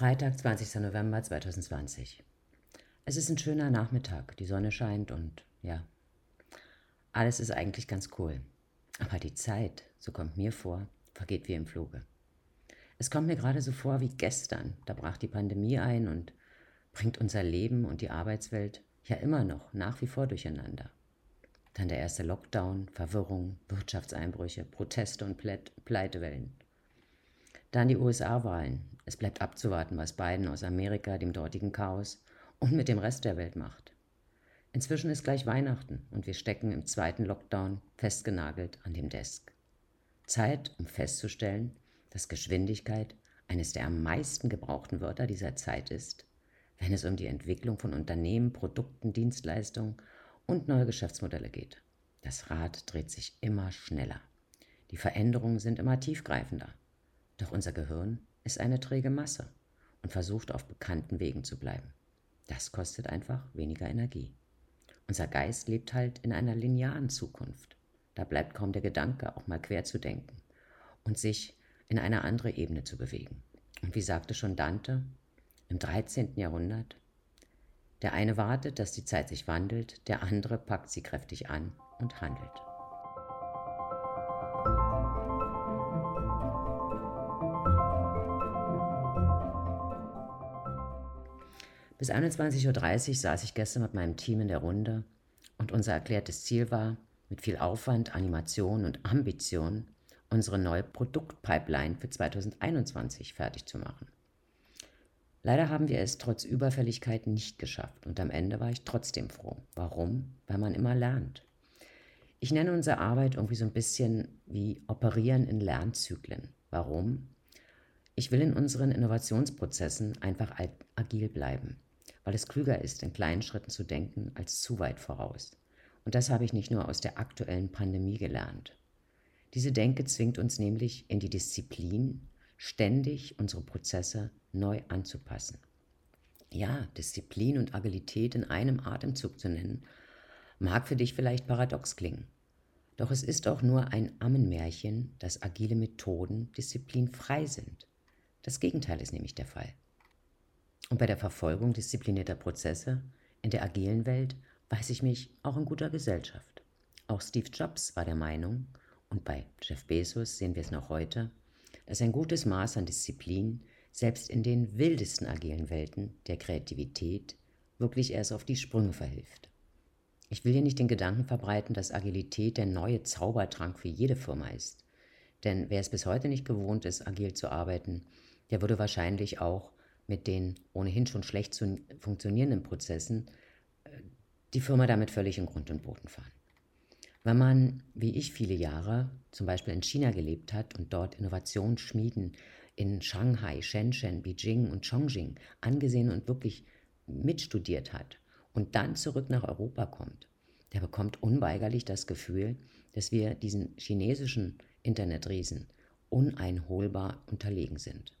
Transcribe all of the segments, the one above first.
Freitag, 20. November 2020. Es ist ein schöner Nachmittag, die Sonne scheint und ja, alles ist eigentlich ganz cool. Aber die Zeit, so kommt mir vor, vergeht wie im Fluge. Es kommt mir gerade so vor wie gestern, da brach die Pandemie ein und bringt unser Leben und die Arbeitswelt ja immer noch nach wie vor durcheinander. Dann der erste Lockdown, Verwirrung, Wirtschaftseinbrüche, Proteste und Pleitewellen. Dann die USA-Wahlen. Es bleibt abzuwarten, was Biden aus Amerika, dem dortigen Chaos und mit dem Rest der Welt macht. Inzwischen ist gleich Weihnachten und wir stecken im zweiten Lockdown festgenagelt an dem Desk. Zeit, um festzustellen, dass Geschwindigkeit eines der am meisten gebrauchten Wörter dieser Zeit ist, wenn es um die Entwicklung von Unternehmen, Produkten, Dienstleistungen und neue Geschäftsmodelle geht. Das Rad dreht sich immer schneller. Die Veränderungen sind immer tiefgreifender. Doch unser Gehirn ist eine träge Masse und versucht auf bekannten Wegen zu bleiben. Das kostet einfach weniger Energie. Unser Geist lebt halt in einer linearen Zukunft. Da bleibt kaum der Gedanke, auch mal quer zu denken und sich in eine andere Ebene zu bewegen. Und wie sagte schon Dante im 13. Jahrhundert, der eine wartet, dass die Zeit sich wandelt, der andere packt sie kräftig an und handelt. Bis 21.30 Uhr saß ich gestern mit meinem Team in der Runde und unser erklärtes Ziel war, mit viel Aufwand, Animation und Ambition unsere neue Produktpipeline für 2021 fertig zu machen. Leider haben wir es trotz Überfälligkeit nicht geschafft und am Ende war ich trotzdem froh. Warum? Weil man immer lernt. Ich nenne unsere Arbeit irgendwie so ein bisschen wie Operieren in Lernzyklen. Warum? Ich will in unseren Innovationsprozessen einfach agil bleiben weil es klüger ist, in kleinen Schritten zu denken, als zu weit voraus. Und das habe ich nicht nur aus der aktuellen Pandemie gelernt. Diese Denke zwingt uns nämlich in die Disziplin, ständig unsere Prozesse neu anzupassen. Ja, Disziplin und Agilität in einem Atemzug zu nennen, mag für dich vielleicht paradox klingen. Doch es ist auch nur ein Ammenmärchen, dass agile Methoden disziplinfrei sind. Das Gegenteil ist nämlich der Fall. Und bei der Verfolgung disziplinierter Prozesse in der agilen Welt weiß ich mich auch in guter Gesellschaft. Auch Steve Jobs war der Meinung, und bei Jeff Bezos sehen wir es noch heute, dass ein gutes Maß an Disziplin selbst in den wildesten agilen Welten der Kreativität wirklich erst auf die Sprünge verhilft. Ich will hier nicht den Gedanken verbreiten, dass Agilität der neue Zaubertrank für jede Firma ist. Denn wer es bis heute nicht gewohnt ist, agil zu arbeiten, der würde wahrscheinlich auch mit den ohnehin schon schlecht zu funktionierenden Prozessen äh, die Firma damit völlig in Grund und Boden fahren. Wenn man, wie ich viele Jahre, zum Beispiel in China gelebt hat und dort Innovationsschmieden in Shanghai, Shenzhen, Beijing und Chongqing angesehen und wirklich mitstudiert hat und dann zurück nach Europa kommt, der bekommt unweigerlich das Gefühl, dass wir diesen chinesischen Internetriesen uneinholbar unterlegen sind.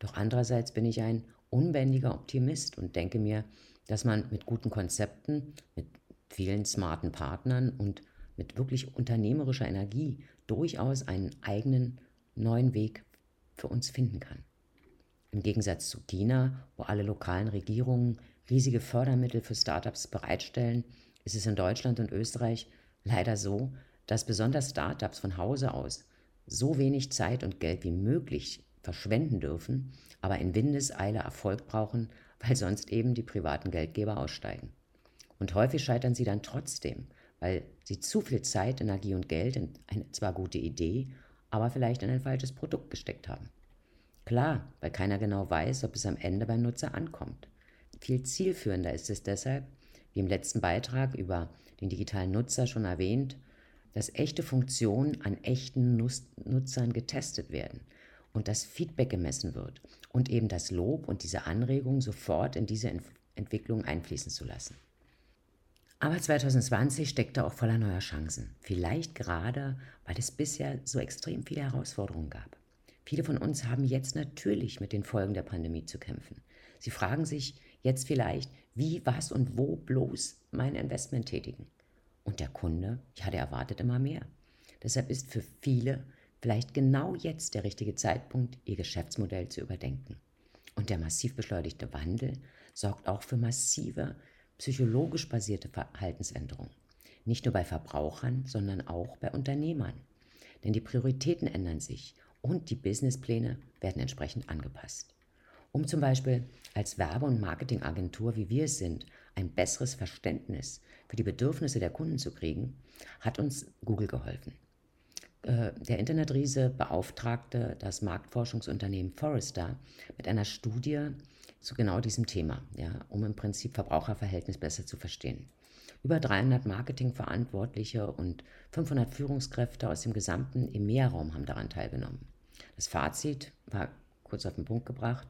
Doch andererseits bin ich ein unbändiger Optimist und denke mir, dass man mit guten Konzepten, mit vielen smarten Partnern und mit wirklich unternehmerischer Energie durchaus einen eigenen neuen Weg für uns finden kann. Im Gegensatz zu China, wo alle lokalen Regierungen riesige Fördermittel für Startups bereitstellen, ist es in Deutschland und Österreich leider so, dass besonders Startups von Hause aus so wenig Zeit und Geld wie möglich verschwenden dürfen, aber in Windeseile Erfolg brauchen, weil sonst eben die privaten Geldgeber aussteigen. Und häufig scheitern sie dann trotzdem, weil sie zu viel Zeit, Energie und Geld in eine zwar gute Idee, aber vielleicht in ein falsches Produkt gesteckt haben. Klar, weil keiner genau weiß, ob es am Ende beim Nutzer ankommt. Viel zielführender ist es deshalb, wie im letzten Beitrag über den digitalen Nutzer schon erwähnt, dass echte Funktionen an echten Nutzern getestet werden und das Feedback gemessen wird und eben das Lob und diese Anregung sofort in diese Ent Entwicklung einfließen zu lassen. Aber 2020 steckte auch voller neuer Chancen. Vielleicht gerade, weil es bisher so extrem viele Herausforderungen gab. Viele von uns haben jetzt natürlich mit den Folgen der Pandemie zu kämpfen. Sie fragen sich jetzt vielleicht, wie, was und wo bloß mein Investment tätigen. Und der Kunde, ja, der erwartet immer mehr. Deshalb ist für viele vielleicht genau jetzt der richtige Zeitpunkt, ihr Geschäftsmodell zu überdenken. Und der massiv beschleunigte Wandel sorgt auch für massive psychologisch basierte Verhaltensänderungen. Nicht nur bei Verbrauchern, sondern auch bei Unternehmern. Denn die Prioritäten ändern sich und die Businesspläne werden entsprechend angepasst. Um zum Beispiel als Werbe- und Marketingagentur, wie wir es sind, ein besseres Verständnis für die Bedürfnisse der Kunden zu kriegen, hat uns Google geholfen. Äh, der Internetriese beauftragte das Marktforschungsunternehmen Forrester mit einer Studie zu genau diesem Thema, ja, um im Prinzip Verbraucherverhältnis besser zu verstehen. Über 300 Marketingverantwortliche und 500 Führungskräfte aus dem gesamten EMEA-Raum haben daran teilgenommen. Das Fazit war kurz auf den Punkt gebracht,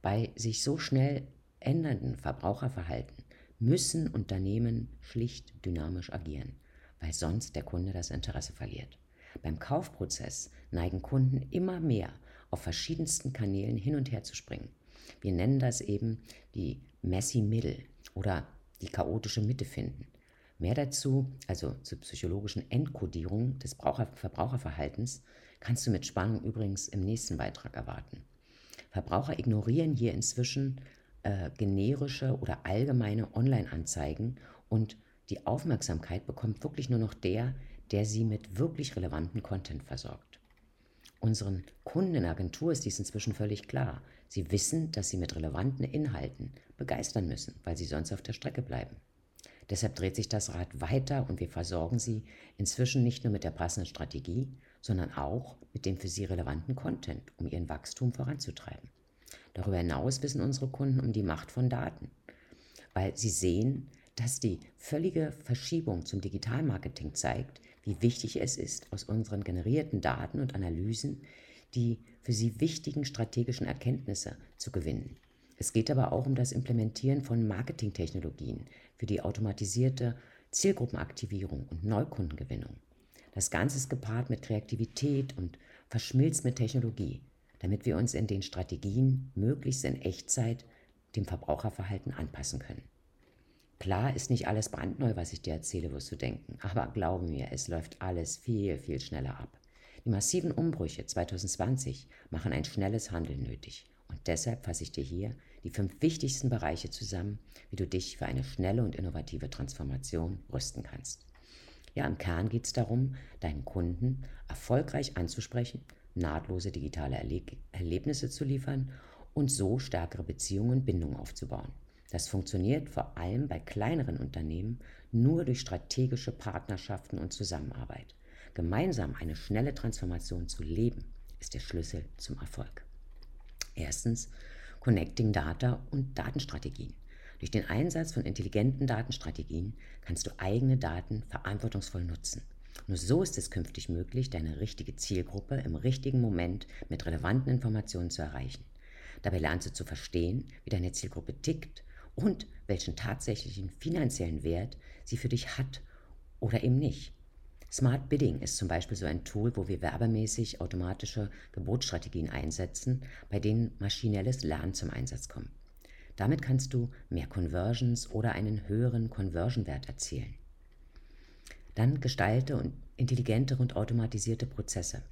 bei sich so schnell ändernden Verbraucherverhalten müssen Unternehmen schlicht dynamisch agieren, weil sonst der Kunde das Interesse verliert. Beim Kaufprozess neigen Kunden immer mehr auf verschiedensten Kanälen hin und her zu springen. Wir nennen das eben die messy middle oder die chaotische Mitte finden. Mehr dazu, also zur psychologischen Entkodierung des Verbraucherverhaltens, kannst du mit Spannung übrigens im nächsten Beitrag erwarten. Verbraucher ignorieren hier inzwischen äh, generische oder allgemeine Online-Anzeigen und die Aufmerksamkeit bekommt wirklich nur noch der, der sie mit wirklich relevanten Content versorgt. Unseren Kunden in Agentur ist dies inzwischen völlig klar. Sie wissen, dass sie mit relevanten Inhalten begeistern müssen, weil sie sonst auf der Strecke bleiben. Deshalb dreht sich das Rad weiter und wir versorgen sie inzwischen nicht nur mit der passenden Strategie, sondern auch mit dem für sie relevanten Content, um ihren Wachstum voranzutreiben. Darüber hinaus wissen unsere Kunden um die Macht von Daten, weil sie sehen, dass die völlige Verschiebung zum Digitalmarketing zeigt, wie wichtig es ist, aus unseren generierten Daten und Analysen die für sie wichtigen strategischen Erkenntnisse zu gewinnen. Es geht aber auch um das Implementieren von Marketingtechnologien für die automatisierte Zielgruppenaktivierung und Neukundengewinnung. Das Ganze ist gepaart mit Kreativität und verschmilzt mit Technologie, damit wir uns in den Strategien möglichst in Echtzeit dem Verbraucherverhalten anpassen können. Klar ist nicht alles brandneu, was ich dir erzähle, wirst du denken, aber glaube mir, es läuft alles viel, viel schneller ab. Die massiven Umbrüche 2020 machen ein schnelles Handeln nötig. Und deshalb fasse ich dir hier die fünf wichtigsten Bereiche zusammen, wie du dich für eine schnelle und innovative Transformation rüsten kannst. Ja, im Kern geht es darum, deinen Kunden erfolgreich anzusprechen, nahtlose digitale Erlebnisse zu liefern und so stärkere Beziehungen und Bindungen aufzubauen. Das funktioniert vor allem bei kleineren Unternehmen nur durch strategische Partnerschaften und Zusammenarbeit. Gemeinsam eine schnelle Transformation zu leben, ist der Schlüssel zum Erfolg. Erstens, Connecting Data und Datenstrategien. Durch den Einsatz von intelligenten Datenstrategien kannst du eigene Daten verantwortungsvoll nutzen. Nur so ist es künftig möglich, deine richtige Zielgruppe im richtigen Moment mit relevanten Informationen zu erreichen. Dabei lernst du zu verstehen, wie deine Zielgruppe tickt und welchen tatsächlichen finanziellen Wert sie für dich hat oder eben nicht. Smart Bidding ist zum Beispiel so ein Tool, wo wir werbemäßig automatische Gebotsstrategien einsetzen, bei denen maschinelles Lernen zum Einsatz kommt. Damit kannst du mehr Conversions oder einen höheren Conversion-Wert erzielen. Dann gestalte und intelligentere und automatisierte Prozesse.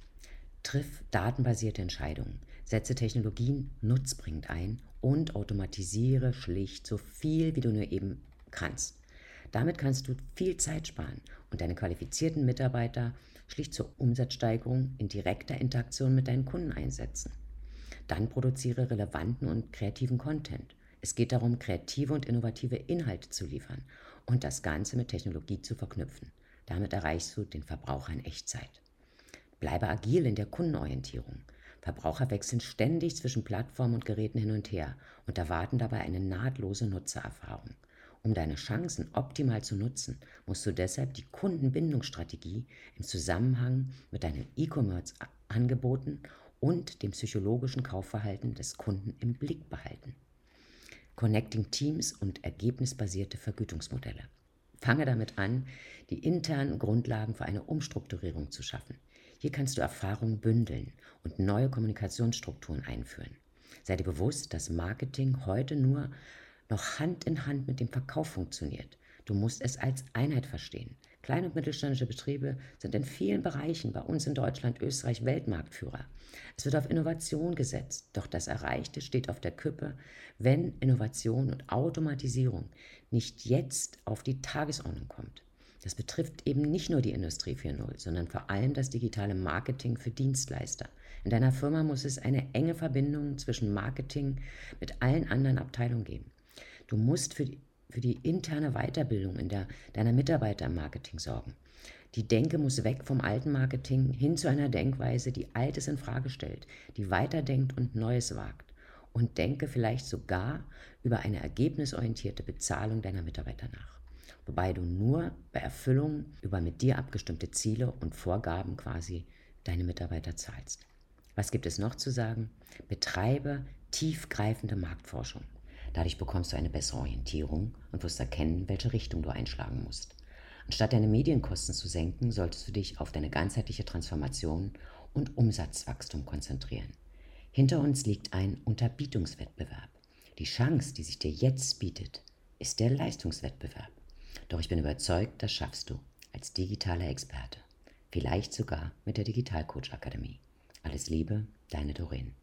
Triff datenbasierte Entscheidungen, setze Technologien nutzbringend ein und automatisiere schlicht so viel, wie du nur eben kannst. Damit kannst du viel Zeit sparen und deine qualifizierten Mitarbeiter schlicht zur Umsatzsteigerung in direkter Interaktion mit deinen Kunden einsetzen. Dann produziere relevanten und kreativen Content. Es geht darum, kreative und innovative Inhalte zu liefern und das Ganze mit Technologie zu verknüpfen. Damit erreichst du den Verbraucher in Echtzeit. Bleibe agil in der Kundenorientierung. Verbraucher wechseln ständig zwischen Plattformen und Geräten hin und her und erwarten dabei eine nahtlose Nutzererfahrung. Um deine Chancen optimal zu nutzen, musst du deshalb die Kundenbindungsstrategie im Zusammenhang mit deinen E-Commerce-Angeboten und dem psychologischen Kaufverhalten des Kunden im Blick behalten. Connecting Teams und ergebnisbasierte Vergütungsmodelle. Fange damit an, die internen Grundlagen für eine Umstrukturierung zu schaffen. Hier kannst du Erfahrungen bündeln und neue Kommunikationsstrukturen einführen. Sei dir bewusst, dass Marketing heute nur noch Hand in Hand mit dem Verkauf funktioniert. Du musst es als Einheit verstehen. Kleine und mittelständische Betriebe sind in vielen Bereichen bei uns in Deutschland, Österreich Weltmarktführer. Es wird auf Innovation gesetzt, doch das Erreichte steht auf der Küppe, wenn Innovation und Automatisierung nicht jetzt auf die Tagesordnung kommt. Das betrifft eben nicht nur die Industrie 4.0, sondern vor allem das digitale Marketing für Dienstleister. In deiner Firma muss es eine enge Verbindung zwischen Marketing mit allen anderen Abteilungen geben. Du musst für die für die interne Weiterbildung in der, deiner Mitarbeiter im Marketing sorgen. Die Denke muss weg vom alten Marketing hin zu einer Denkweise, die Altes in Frage stellt, die weiterdenkt und Neues wagt. Und denke vielleicht sogar über eine ergebnisorientierte Bezahlung deiner Mitarbeiter nach. Wobei du nur bei Erfüllung über mit dir abgestimmte Ziele und Vorgaben quasi deine Mitarbeiter zahlst. Was gibt es noch zu sagen? Betreibe tiefgreifende Marktforschung. Dadurch bekommst du eine bessere Orientierung und wirst erkennen, welche Richtung du einschlagen musst. Anstatt deine Medienkosten zu senken, solltest du dich auf deine ganzheitliche Transformation und Umsatzwachstum konzentrieren. Hinter uns liegt ein Unterbietungswettbewerb. Die Chance, die sich dir jetzt bietet, ist der Leistungswettbewerb. Doch ich bin überzeugt, das schaffst du als digitaler Experte. Vielleicht sogar mit der Digitalcoach Akademie. Alles Liebe, deine Doreen.